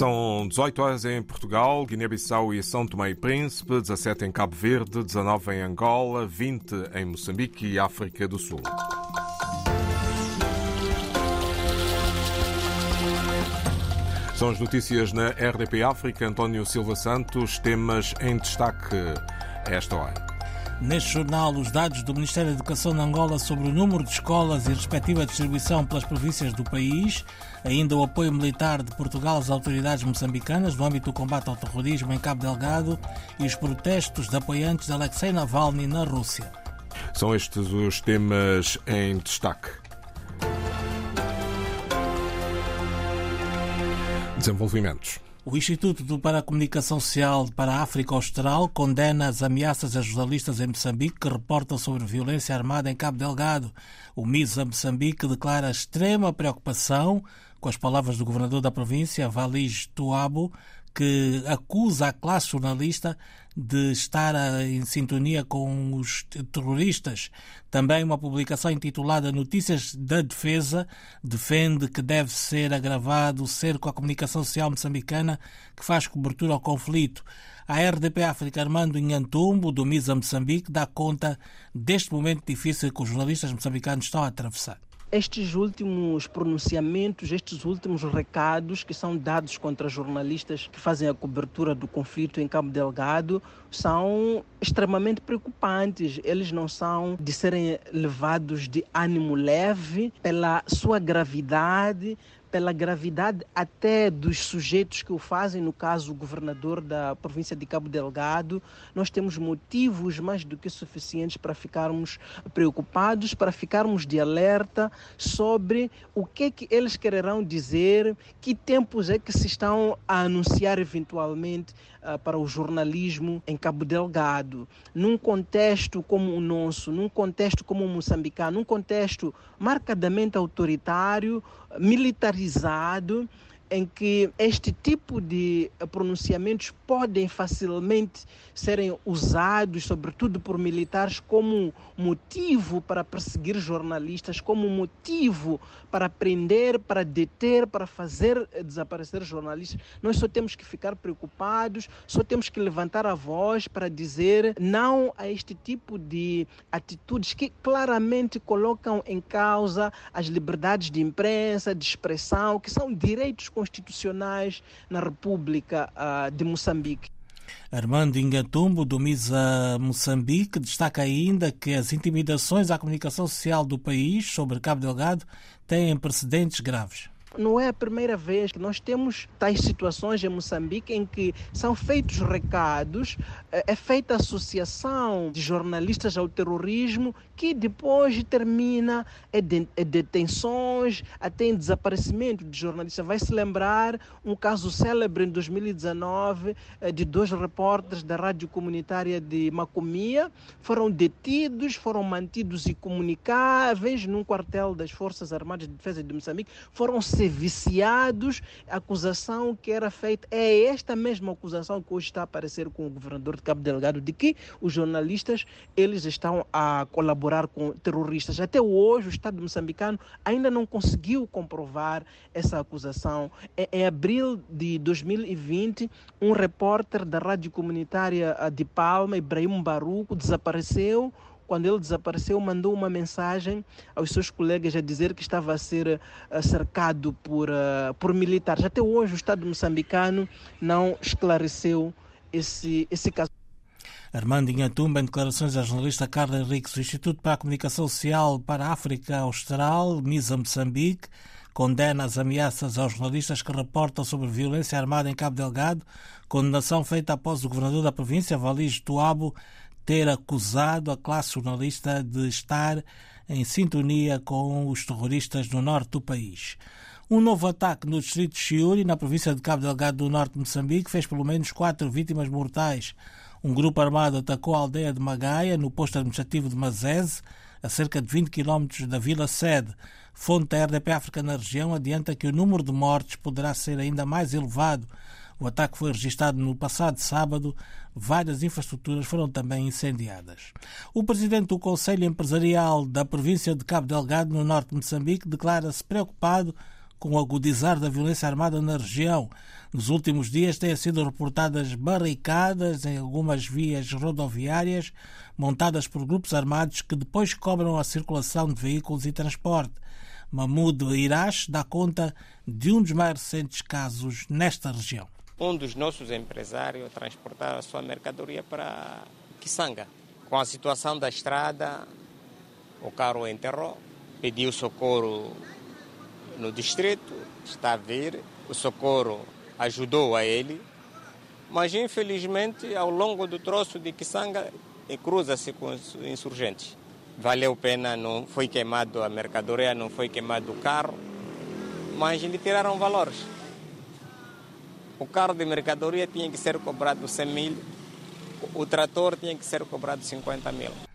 São 18 horas em Portugal, Guiné-Bissau e São Tomé e Príncipe, 17 em Cabo Verde, 19 em Angola, 20 em Moçambique e África do Sul. São as notícias na RDP África. António Silva Santos, temas em destaque esta hora. Neste jornal, os dados do Ministério da Educação de Angola sobre o número de escolas e respectiva distribuição pelas províncias do país, ainda o apoio militar de Portugal às autoridades moçambicanas no âmbito do combate ao terrorismo em Cabo Delgado e os protestos de apoiantes de Alexei Navalny na Rússia. São estes os temas em destaque. Desenvolvimentos. O Instituto para a Comunicação Social para a África Austral condena as ameaças a jornalistas em Moçambique que reportam sobre violência armada em Cabo Delgado. O MISA Moçambique declara extrema preocupação com as palavras do governador da província, Valis Tuabo, que acusa a classe jornalista de estar em sintonia com os terroristas. Também uma publicação intitulada Notícias da Defesa defende que deve ser agravado o cerco à comunicação social moçambicana que faz cobertura ao conflito. A RDP África Armando Inhantumbo, do MISA Moçambique, dá conta deste momento difícil que os jornalistas moçambicanos estão a atravessar estes últimos pronunciamentos, estes últimos recados que são dados contra jornalistas que fazem a cobertura do conflito em Cabo Delgado são extremamente preocupantes. Eles não são de serem levados de ânimo leve pela sua gravidade, pela gravidade até dos sujeitos que o fazem, no caso o governador da província de Cabo Delgado, nós temos motivos mais do que suficientes para ficarmos preocupados, para ficarmos de alerta sobre o que é que eles quererão dizer, que tempos é que se estão a anunciar eventualmente uh, para o jornalismo em Cabo Delgado, num contexto como o nosso, num contexto como o moçambicano, num contexto marcadamente autoritário, militarizado, em que este tipo de pronunciamentos podem facilmente serem usados, sobretudo por militares, como motivo para perseguir jornalistas, como motivo para prender, para deter, para fazer desaparecer jornalistas. Nós só temos que ficar preocupados, só temos que levantar a voz para dizer não a este tipo de atitudes que claramente colocam em causa as liberdades de imprensa, de expressão, que são direitos constitucionais na República uh, de Moçambique. Armando Ingatumbo, do MISA Moçambique, destaca ainda que as intimidações à comunicação social do país sobre Cabo Delgado têm precedentes graves. Não é a primeira vez que nós temos tais situações em Moçambique em que são feitos recados, é, é feita associação de jornalistas ao terrorismo que depois termina em detenções, até em desaparecimento de jornalistas. Vai se lembrar um caso célebre em 2019 é, de dois repórteres da rádio comunitária de Macomia, foram detidos, foram mantidos incomunicáveis num quartel das Forças Armadas de Defesa de Moçambique, foram ser viciados. A acusação que era feita é esta mesma acusação que hoje está a aparecer com o governador de Cabo Delgado, de que os jornalistas eles estão a colaborar com terroristas. Até hoje o Estado moçambicano ainda não conseguiu comprovar essa acusação. Em abril de 2020, um repórter da rádio comunitária de Palma, Ibrahim Baruco, desapareceu quando ele desapareceu, mandou uma mensagem aos seus colegas a dizer que estava a ser uh, cercado por, uh, por militares. Até hoje, o Estado moçambicano não esclareceu esse, esse caso. Armando Inhatumba, em declarações à jornalista Carla Henriques, o Instituto para a Comunicação Social para a África Austral, MISA Moçambique, condena as ameaças aos jornalistas que reportam sobre violência armada em Cabo Delgado, condenação feita após o governador da província, Valis Tuabo, ter acusado a classe jornalista de estar em sintonia com os terroristas no norte do país. Um novo ataque no distrito de Chiuri, na província de Cabo Delgado do norte de Moçambique, fez pelo menos quatro vítimas mortais. Um grupo armado atacou a aldeia de Magaia, no posto administrativo de Mazese, a cerca de 20 quilómetros da vila sede. Fonte da RDP África na região adianta que o número de mortes poderá ser ainda mais elevado o ataque foi registrado no passado sábado. Várias infraestruturas foram também incendiadas. O presidente do Conselho Empresarial da província de Cabo Delgado, no norte de Moçambique, declara-se preocupado com o agudizar da violência armada na região. Nos últimos dias têm sido reportadas barricadas em algumas vias rodoviárias montadas por grupos armados que depois cobram a circulação de veículos e transporte. Mahmoud Irash dá conta de um dos mais recentes casos nesta região. Um dos nossos empresários transportava a sua mercadoria para Kisanga. Com a situação da estrada, o carro enterrou, pediu socorro no distrito, está a vir, o socorro ajudou a ele, mas infelizmente ao longo do troço de Kisanga cruza-se com os insurgentes. Valeu pena, não foi queimado a mercadoria, não foi queimado o carro, mas lhe tiraram valores. O carro de mercadoria tinha que ser cobrado 100 mil, o trator tinha que ser cobrado 50 mil.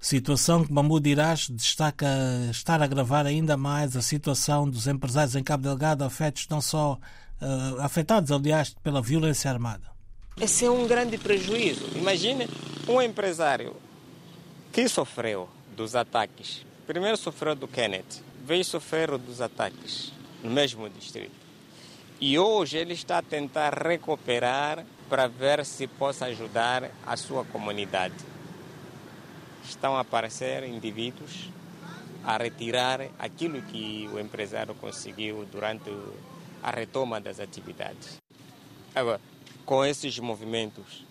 Situação que Mahmoud Irás destaca estar a agravar ainda mais a situação dos empresários em Cabo Delgado, afetos não só uh, afetados, aliás, pela violência armada. Esse é um grande prejuízo. Imagine um empresário que sofreu dos ataques. Primeiro sofreu do Kenneth, veio sofrer dos ataques no mesmo distrito. E hoje ele está a tentar recuperar para ver se possa ajudar a sua comunidade. Estão a aparecer indivíduos a retirar aquilo que o empresário conseguiu durante a retoma das atividades. Agora, com esses movimentos,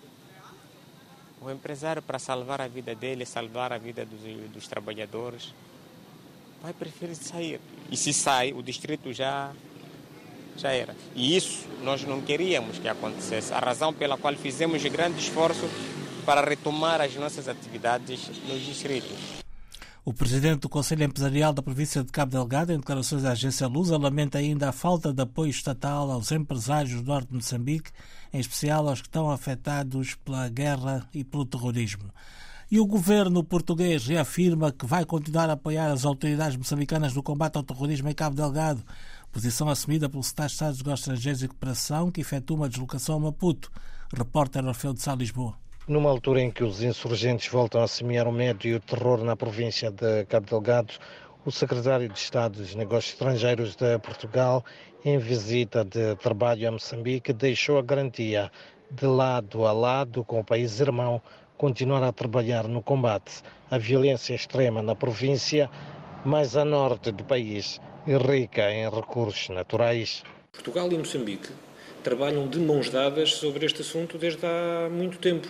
o empresário, para salvar a vida dele, salvar a vida dos, dos trabalhadores, vai preferir sair. E se sai, o distrito já, já era. E isso nós não queríamos que acontecesse. A razão pela qual fizemos grande esforço para retomar as nossas atividades nos distritos. O presidente do Conselho Empresarial da província de Cabo Delgado, em declarações à agência Lusa, lamenta ainda a falta de apoio estatal aos empresários do norte de Moçambique, em especial aos que estão afetados pela guerra e pelo terrorismo. E o governo português reafirma que vai continuar a apoiar as autoridades moçambicanas no combate ao terrorismo em Cabo Delgado, posição assumida pelo Secretário de Estado dos Estrangeiros e Cooperação, que efetua uma deslocação a Maputo. Repórter Orfeu de Sá, Lisboa numa altura em que os insurgentes voltam a semear o medo e o terror na província de Cabo Delgado, o secretário de Estado dos Negócios Estrangeiros de Portugal, em visita de trabalho a Moçambique, deixou a garantia de lado a lado com o país irmão continuar a trabalhar no combate à violência extrema na província mais a norte do país e rica em recursos naturais. Portugal e Moçambique trabalham de mãos dadas sobre este assunto desde há muito tempo.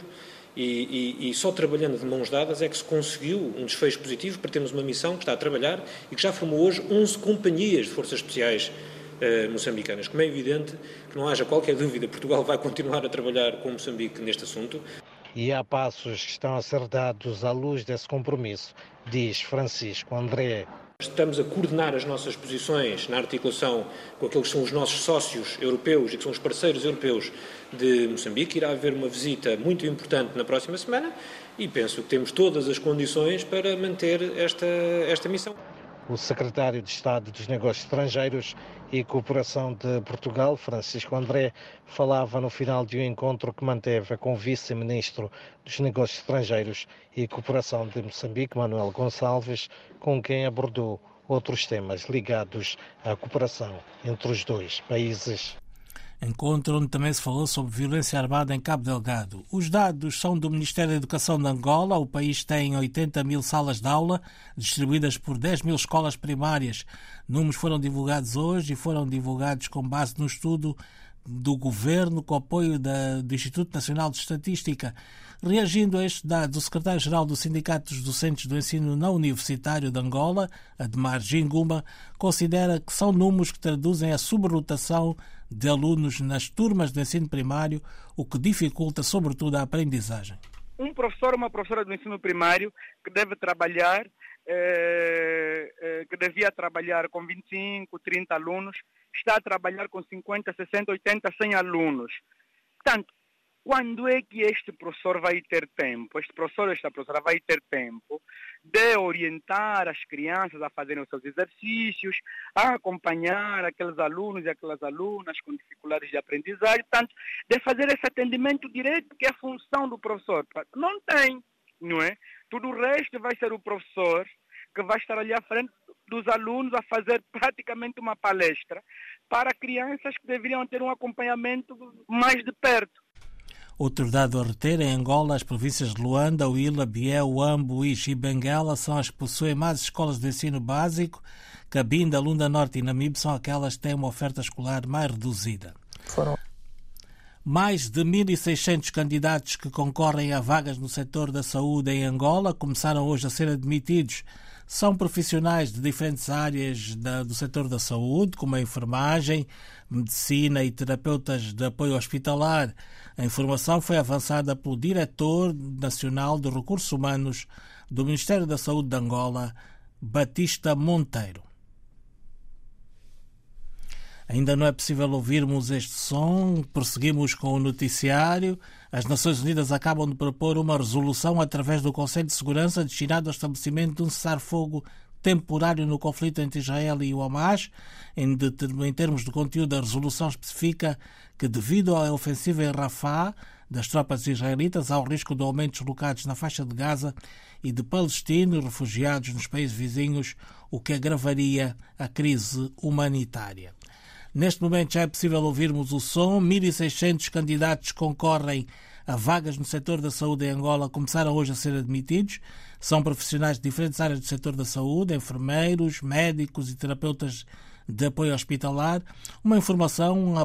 E, e, e, só trabalhando de mãos dadas é que se conseguiu um desfecho positivo para termos uma missão que está a trabalhar e que já formou hoje 11 companhias de forças especiais eh, moçambicanas. Como é evidente que não haja qualquer dúvida, Portugal vai continuar a trabalhar com Moçambique neste assunto. E há passos que estão a ser dados à luz desse compromisso, diz Francisco André, Estamos a coordenar as nossas posições na articulação com aqueles que são os nossos sócios europeus e que são os parceiros europeus de Moçambique. Irá haver uma visita muito importante na próxima semana e penso que temos todas as condições para manter esta, esta missão. O secretário de Estado dos Negócios Estrangeiros e Cooperação de Portugal, Francisco André, falava no final de um encontro que manteve com o vice-ministro dos Negócios Estrangeiros e Cooperação de Moçambique, Manuel Gonçalves, com quem abordou outros temas ligados à cooperação entre os dois países. Encontro onde também se falou sobre violência armada em Cabo Delgado. Os dados são do Ministério da Educação de Angola. O país tem 80 mil salas de aula, distribuídas por 10 mil escolas primárias. Números foram divulgados hoje e foram divulgados com base no estudo do governo com apoio da, do Instituto Nacional de Estatística. Reagindo a estes dados, o secretário-geral do Sindicato dos Docentes do Ensino Não Universitário de Angola, Ademar Ginguma, considera que são números que traduzem a subrotação de alunos nas turmas de ensino primário, o que dificulta, sobretudo, a aprendizagem. Um professor ou uma professora do ensino primário que deve trabalhar, eh, que devia trabalhar com 25, 30 alunos, está a trabalhar com 50, 60, 80, 100 alunos. Portanto, quando é que este professor vai ter tempo, este professor ou esta professora vai ter tempo de orientar as crianças a fazerem os seus exercícios, a acompanhar aqueles alunos e aquelas alunas com dificuldades de aprendizagem, portanto, de fazer esse atendimento direto, que é a função do professor. Não tem, não é? Tudo o resto vai ser o professor que vai estar ali à frente dos alunos a fazer praticamente uma palestra para crianças que deveriam ter um acompanhamento mais de perto. Outro dado a reter, em Angola, as províncias de Luanda, Huila, Biel, Uambo, Ixi e Benguela são as que possuem mais escolas de ensino básico. Cabinda, Lunda Norte e Namibe são aquelas que têm uma oferta escolar mais reduzida. Foram mais de 1.600 candidatos que concorrem a vagas no setor da saúde em Angola começaram hoje a ser admitidos. São profissionais de diferentes áreas da, do setor da saúde, como a enfermagem, medicina e terapeutas de apoio hospitalar. A informação foi avançada pelo Diretor Nacional de Recursos Humanos do Ministério da Saúde de Angola, Batista Monteiro. Ainda não é possível ouvirmos este som. Prosseguimos com o noticiário. As Nações Unidas acabam de propor uma resolução através do Conselho de Segurança destinado ao estabelecimento de um cessar-fogo temporário no conflito entre Israel e o Hamas. Em, em termos de conteúdo, a resolução especifica que, devido à ofensiva em Rafah das tropas israelitas, há o risco de aumentos locados na faixa de Gaza e de palestinos refugiados nos países vizinhos, o que agravaria a crise humanitária. Neste momento já é possível ouvirmos o som. 1.600 candidatos concorrem a vagas no setor da saúde em Angola começaram hoje a ser admitidos. São profissionais de diferentes áreas do setor da saúde, enfermeiros, médicos e terapeutas de apoio hospitalar. Uma informação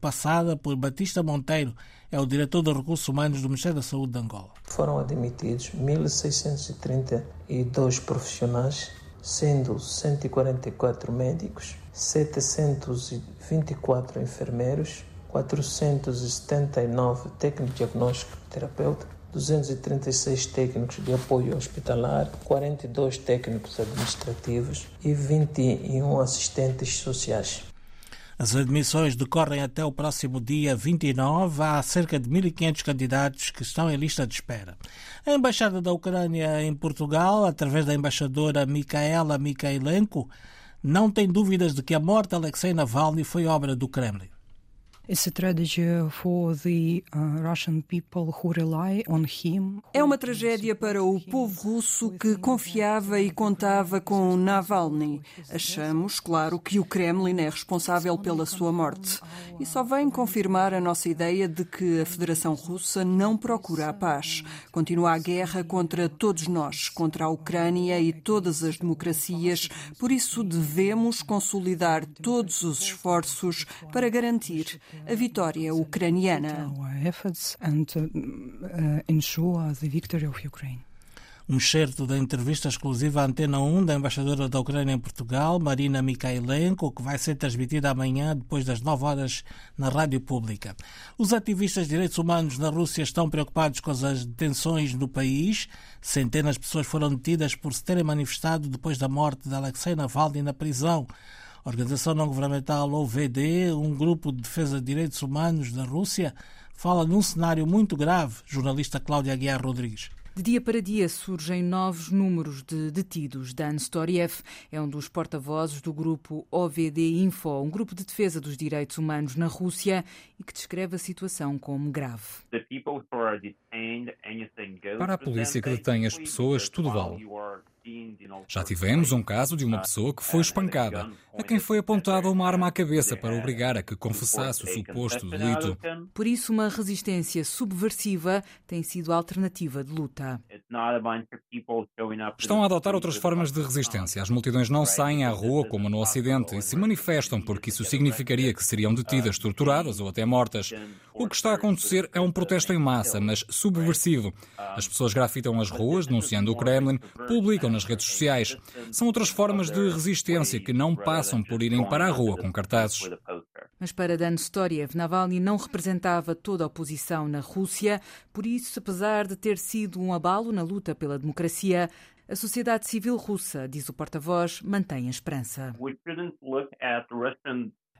passada por Batista Monteiro, é o diretor de Recursos Humanos do Ministério da Saúde de Angola. Foram admitidos 1.632 profissionais, sendo 144 médicos, 724 enfermeiros, 479 técnicos diagnóstico terapeuta, 236 técnicos de apoio hospitalar, 42 técnicos administrativos e 21 assistentes sociais. As admissões decorrem até o próximo dia 29. Há cerca de 1.500 candidatos que estão em lista de espera. A Embaixada da Ucrânia em Portugal, através da embaixadora Mikhaela Mikhailenko, não tem dúvidas de que a morte de Alexei Navalny foi obra do Kremlin. É uma tragédia para o povo russo que confiava e contava com Navalny. Achamos, claro, que o Kremlin é responsável pela sua morte. E só vem confirmar a nossa ideia de que a Federação Russa não procura a paz. Continua a guerra contra todos nós, contra a Ucrânia e todas as democracias. Por isso devemos consolidar todos os esforços para garantir a vitória ucraniana. Um certo da entrevista exclusiva à Antena 1 da embaixadora da Ucrânia em Portugal, Marina Mikhailenko, que vai ser transmitida amanhã depois das 9 horas na rádio pública. Os ativistas de direitos humanos na Rússia estão preocupados com as detenções no país. Centenas de pessoas foram detidas por se terem manifestado depois da morte de Alexei Navalny na prisão. A organização não-governamental OVD, um grupo de defesa de direitos humanos da Rússia, fala num cenário muito grave. Jornalista Cláudia Aguiar Rodrigues. De dia para dia surgem novos números de detidos. Dan Storiev é um dos porta-vozes do grupo OVD Info, um grupo de defesa dos direitos humanos na Rússia e que descreve a situação como grave. Para a polícia que detém as pessoas, tudo vale. Já tivemos um caso de uma pessoa que foi espancada, a quem foi apontada uma arma à cabeça para obrigar a que confessasse o suposto delito. Por isso, uma resistência subversiva tem sido a alternativa de luta. Estão a adotar outras formas de resistência. As multidões não saem à rua como no Ocidente e se manifestam porque isso significaria que seriam detidas, torturadas ou até mortas. O que está a acontecer é um protesto em massa, mas subversivo. As pessoas grafitam as ruas, denunciando o Kremlin, publicam nas redes sociais. São outras formas de resistência que não passam por irem para a rua com cartazes. Mas para Dan Storiev, Navalny não representava toda a oposição na Rússia, por isso, apesar de ter sido um abalo na luta pela democracia, a sociedade civil russa, diz o porta-voz, mantém a esperança.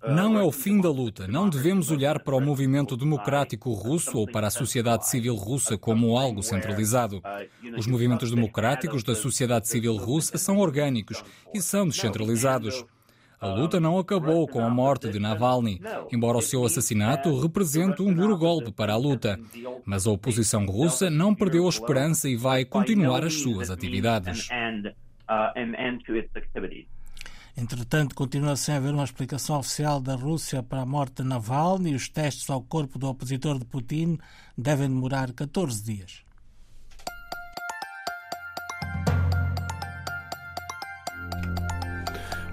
Não é o fim da luta. Não devemos olhar para o movimento democrático russo ou para a sociedade civil russa como algo centralizado. Os movimentos democráticos da sociedade civil russa são orgânicos e são descentralizados. A luta não acabou com a morte de Navalny, embora o seu assassinato represente um duro golpe para a luta. Mas a oposição russa não perdeu a esperança e vai continuar as suas atividades. Entretanto, continua sem haver uma explicação oficial da Rússia para a morte de Navalny e os testes ao corpo do opositor de Putin devem demorar 14 dias.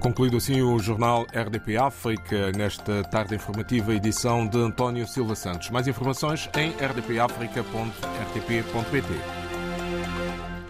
Concluído assim o jornal RDP África, nesta tarde informativa, edição de António Silva Santos. Mais informações em rdpafrica.rtp.pt.